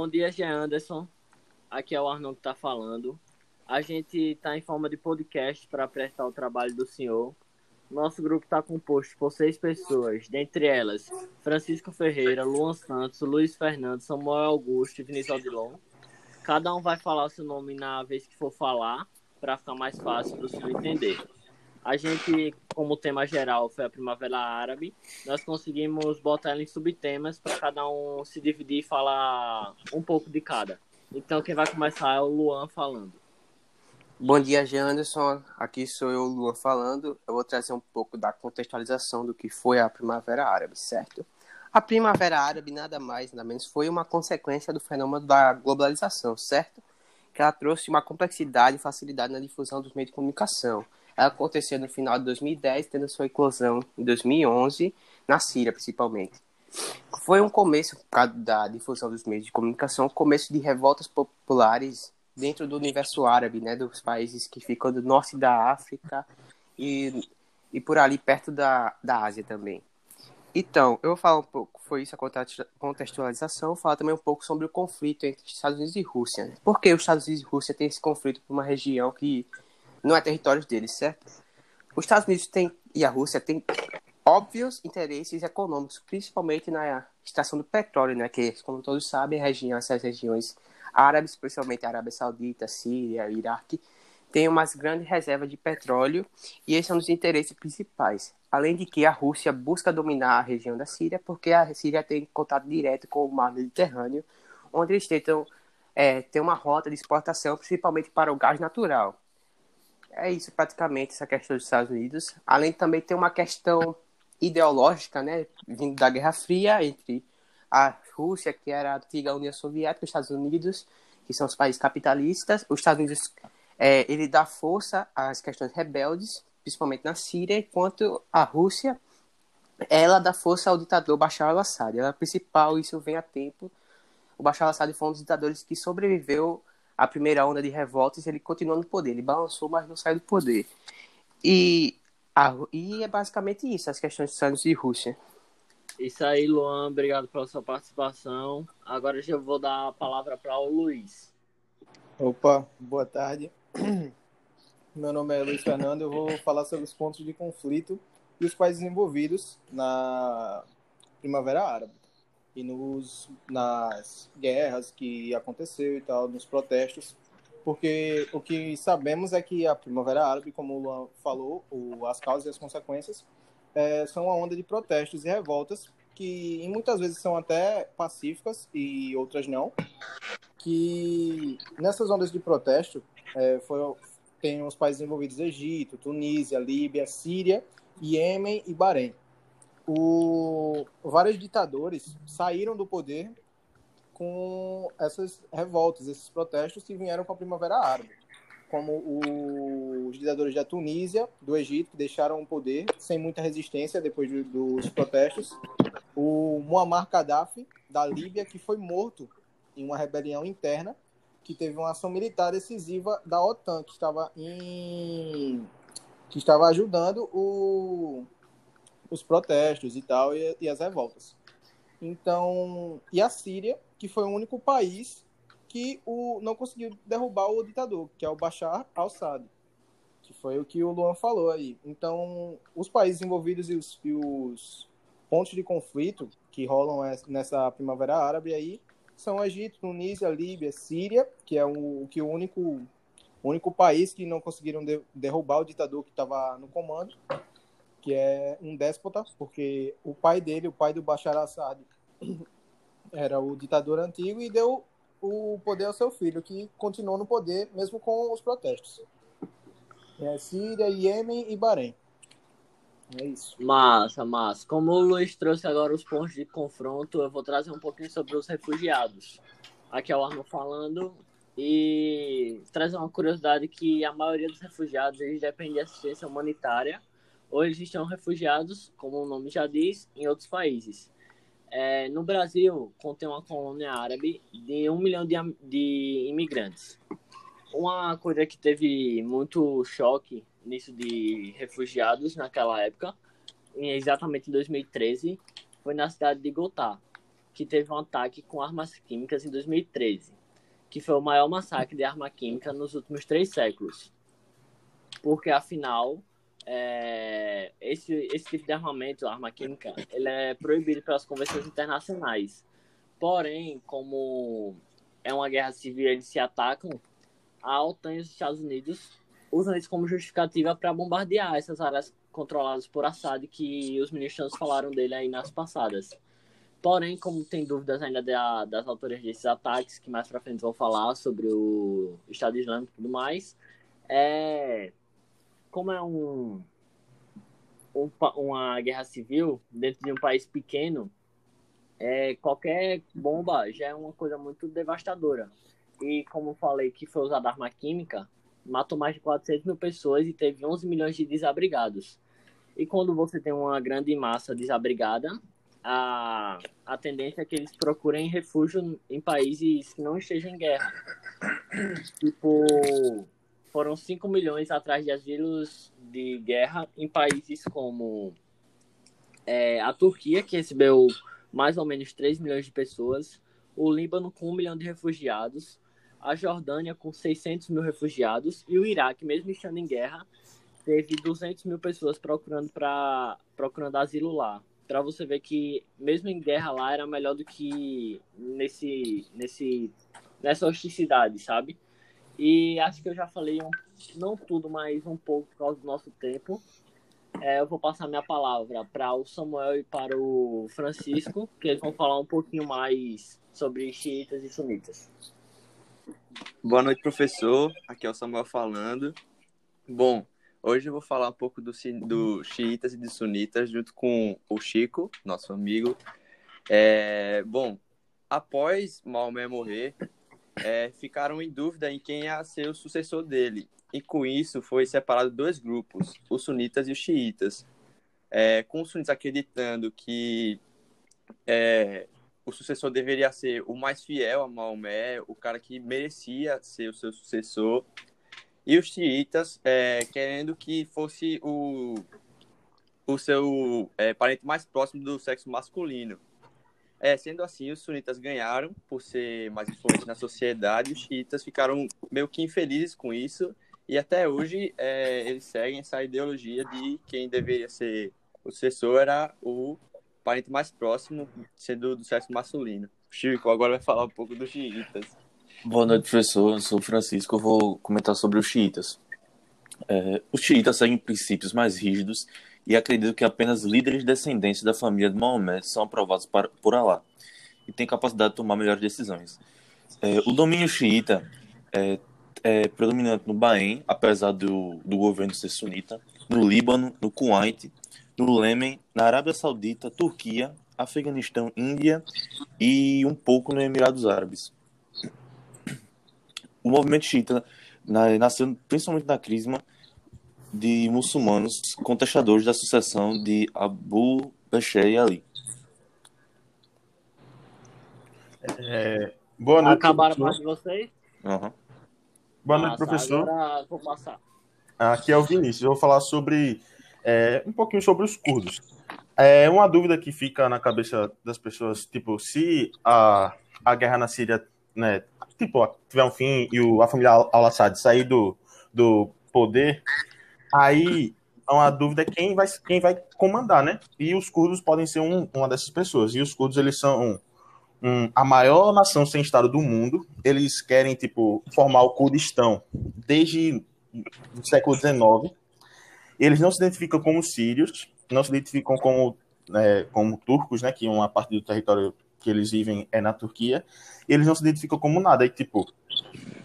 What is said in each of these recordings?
Bom dia, Jean Anderson. Aqui é o Arnon que está falando. A gente está em forma de podcast para prestar o trabalho do senhor. Nosso grupo está composto por seis pessoas, dentre elas Francisco Ferreira, Luan Santos, Luiz Fernando, Samuel Augusto e Vinícius Odilon. Cada um vai falar o seu nome na vez que for falar, para ficar mais fácil para o senhor entender. A gente, como tema geral foi a Primavera Árabe, nós conseguimos botar ela em subtemas para cada um se dividir e falar um pouco de cada. Então quem vai começar é o Luan falando. Bom dia, Anderson. Aqui sou eu, Luan, falando. Eu vou trazer um pouco da contextualização do que foi a Primavera Árabe, certo? A Primavera Árabe nada mais, nada menos, foi uma consequência do fenômeno da globalização, certo? Que ela trouxe uma complexidade e facilidade na difusão dos meios de comunicação. Aconteceu no final de 2010, tendo sua eclosão em 2011, na Síria, principalmente. Foi um começo, por causa da difusão dos meios de comunicação, um começo de revoltas populares dentro do universo árabe, né, dos países que ficam do norte da África e, e por ali perto da, da Ásia também. Então, eu vou falar um pouco, foi isso a contextualização, falar também um pouco sobre o conflito entre Estados Unidos e Rússia. Né? Por que os Estados Unidos e Rússia têm esse conflito por uma região que não é território deles, certo? Os Estados Unidos têm, e a Rússia têm óbvios interesses econômicos, principalmente na extração do petróleo, né? Que, como todos sabem, a região, essas regiões árabes, principalmente a Arábia Saudita, Síria, Iraque, têm umas grandes reservas de petróleo e esse é um dos interesses principais. Além de que a Rússia busca dominar a região da Síria, porque a Síria tem contato direto com o mar Mediterrâneo, onde eles tentam é, ter uma rota de exportação, principalmente para o gás natural. É isso praticamente, essa questão dos Estados Unidos. Além também ter uma questão ideológica, né, vindo da Guerra Fria entre a Rússia, que era a antiga União Soviética, os Estados Unidos, que são os países capitalistas. Os Estados Unidos é, ele dá força às questões rebeldes, principalmente na Síria, enquanto a Rússia ela dá força ao ditador Bashar al-Assad. Ela é principal, isso vem a tempo. O Bashar al-Assad foi um dos ditadores que sobreviveu à primeira onda de revoltas. Ele continuou no poder. Ele balançou, mas não saiu do poder. E, a, e é basicamente isso, as questões de Unidos e Rússia. Isso aí, Luan, obrigado pela sua participação. Agora já vou dar a palavra para o Luiz. Opa, boa tarde. Meu nome é Luiz Fernando, eu vou falar sobre os pontos de conflito e os países envolvidos na Primavera Árabe e nos, nas guerras que aconteceu e tal, nos protestos, porque o que sabemos é que a Primavera Árabe, como o Luan falou, o, as causas e as consequências é, são uma onda de protestos e revoltas que muitas vezes são até pacíficas e outras não. Que nessas ondas de protesto é, foi, tem os países envolvidos: Egito, Tunísia, Líbia, Síria, Iêmen e Bahrein. O, vários ditadores saíram do poder com essas revoltas, esses protestos que vieram com a Primavera Árabe como os ditadores da Tunísia, do Egito, que deixaram o poder sem muita resistência depois dos protestos. O Muammar Gaddafi, da Líbia, que foi morto em uma rebelião interna, que teve uma ação militar decisiva da OTAN, que estava, em... que estava ajudando o... os protestos e tal, e, e as revoltas. Então, e a Síria, que foi o único país que o, não conseguiu derrubar o ditador, que é o Bashar al-Assad, que foi o que o Luan falou aí. Então, os países envolvidos e os, e os pontos de conflito que rolam nessa Primavera Árabe aí são Egito, Tunísia, Líbia, Síria, que é o que o único único país que não conseguiram de, derrubar o ditador que estava no comando, que é um déspota, porque o pai dele, o pai do Bashar al-Assad, era o ditador antigo e deu o poder ao seu filho, que continuou no poder mesmo com os protestos. É Síria, Iêmen e Bahrein. É isso. Massa, massa. Como o Luiz trouxe agora os pontos de confronto, eu vou trazer um pouquinho sobre os refugiados. Aqui é o Arno falando e trazer uma curiosidade que a maioria dos refugiados eles dependem de assistência humanitária ou eles estão refugiados, como o nome já diz, em outros países. É, no Brasil, contém uma colônia árabe de um milhão de, de imigrantes. Uma coisa que teve muito choque nisso de refugiados naquela época, exatamente em 2013, foi na cidade de Gotá, que teve um ataque com armas químicas em 2013, que foi o maior massacre de arma química nos últimos três séculos. Porque, afinal, é, esse, esse tipo de armamento, arma química, ele é proibido pelas convenções internacionais. Porém, como é uma guerra civil eles se atacam, a OTAN e os Estados Unidos usam isso como justificativa para bombardear essas áreas controladas por Assad que os ministros falaram dele aí nas passadas. Porém, como tem dúvidas ainda da, das autores desses ataques, que mais para frente vão falar sobre o Estado Islâmico e tudo mais, é, como é um, um, uma guerra civil dentro de um país pequeno, é, qualquer bomba já é uma coisa muito devastadora. E como falei que foi usada arma química, matou mais de 400 mil pessoas e teve 11 milhões de desabrigados. E quando você tem uma grande massa desabrigada, a, a tendência é que eles procurem refúgio em países que não estejam em guerra. Tipo, foram 5 milhões atrás de asilos de guerra em países como é, a Turquia, que recebeu mais ou menos 3 milhões de pessoas, o Líbano com 1 milhão de refugiados, a Jordânia com 600 mil refugiados e o Iraque, mesmo estando em guerra, teve 200 mil pessoas procurando, pra, procurando asilo lá. Para você ver que, mesmo em guerra lá, era melhor do que nesse, nesse, nessa hostilidade, sabe? E acho que eu já falei, um, não tudo, mas um pouco por causa do nosso tempo. É, eu vou passar minha palavra para o Samuel e para o Francisco, que eles vão falar um pouquinho mais sobre xiitas e sunitas. Boa noite, professor. Aqui é o Samuel falando. Bom, hoje eu vou falar um pouco do, do xiitas e de sunitas junto com o Chico, nosso amigo. É, bom, após Maomé morrer, é, ficaram em dúvida em quem ia ser o sucessor dele. E com isso foi separado dois grupos, os sunitas e os xiitas. É, com os sunitas acreditando que é, o sucessor deveria ser o mais fiel a Maomé, o cara que merecia ser o seu sucessor, e os xiitas é, querendo que fosse o, o seu é, parente mais próximo do sexo masculino. É, sendo assim, os sunitas ganharam por ser mais influentes na sociedade, os xiitas ficaram meio que infelizes com isso, e até hoje é, eles seguem essa ideologia de quem deveria ser o sucessor era o parente mais próximo sendo do sexo masculino. Chico agora vai falar um pouco dos xiitas. Boa noite, professor. Eu sou Francisco. Eu vou comentar sobre os xiitas. É, os xiitas seguem princípios mais rígidos e acreditam que apenas líderes descendentes da família de Maomé são aprovados para, por Allah e têm capacidade de tomar melhores decisões. É, o domínio xiita é, é, predominante no Bahrein, apesar do, do governo ser sunita, no Líbano, no Kuwait no Iêmen, na Arábia Saudita, Turquia, Afeganistão, Índia e um pouco no Emirados Árabes. O movimento xiita nasceu principalmente na crisma de muçulmanos contestadores da sucessão de Abu Bakr e Ali. É, boa noite. Acabaram a parte de vocês? Uhum. Boa noite, professor. Agora vou passar. Aqui é o Vinícius. Eu vou falar sobre é, um pouquinho sobre os curdos. É uma dúvida que fica na cabeça das pessoas, tipo, se a, a guerra na Síria, né, tipo, tiver um fim e o, a família Al-Assad sair do, do poder, aí dúvida é quem vai, quem vai comandar, né? E os curdos podem ser um, uma dessas pessoas. E os curdos, eles são um, a maior nação sem Estado do mundo. Eles querem, tipo, formar o Kurdistão desde o século XIX. Eles não se identificam como sírios, não se identificam como, é, como turcos, né, que uma parte do território que eles vivem é na Turquia. Eles não se identificam como nada. E, tipo,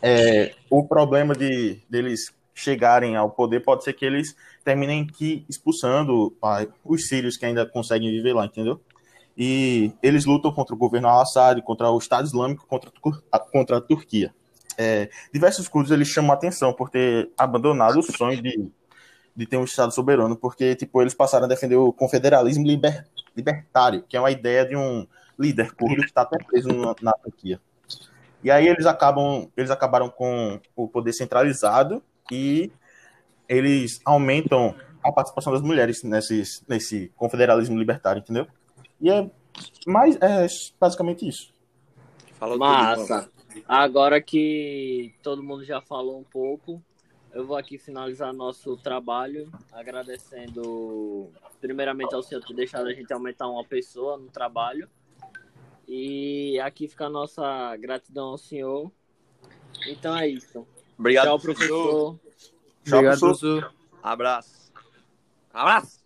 é, o problema de deles chegarem ao poder pode ser que eles terminem que expulsando ah, os sírios que ainda conseguem viver lá, entendeu? E eles lutam contra o governo al-Assad, contra o Estado Islâmico, contra, contra a Turquia. É, diversos curdos eles chamam a atenção por ter abandonado o sonho de de ter um Estado soberano, porque tipo, eles passaram a defender o confederalismo liber, libertário, que é uma ideia de um líder curdo que está até preso na, na Turquia. E aí eles acabam, eles acabaram com o poder centralizado e eles aumentam a participação das mulheres nesses, nesse confederalismo libertário, entendeu? E é Mas é basicamente isso. Falou Massa. Agora que todo mundo já falou um pouco, eu vou aqui finalizar nosso trabalho, agradecendo primeiramente ao senhor por ter deixado a gente aumentar uma pessoa no trabalho. E aqui fica a nossa gratidão ao senhor. Então é isso. Obrigado, Tchau, professor. Tchau, Obrigado, professor. professor. Abraço. Abraço.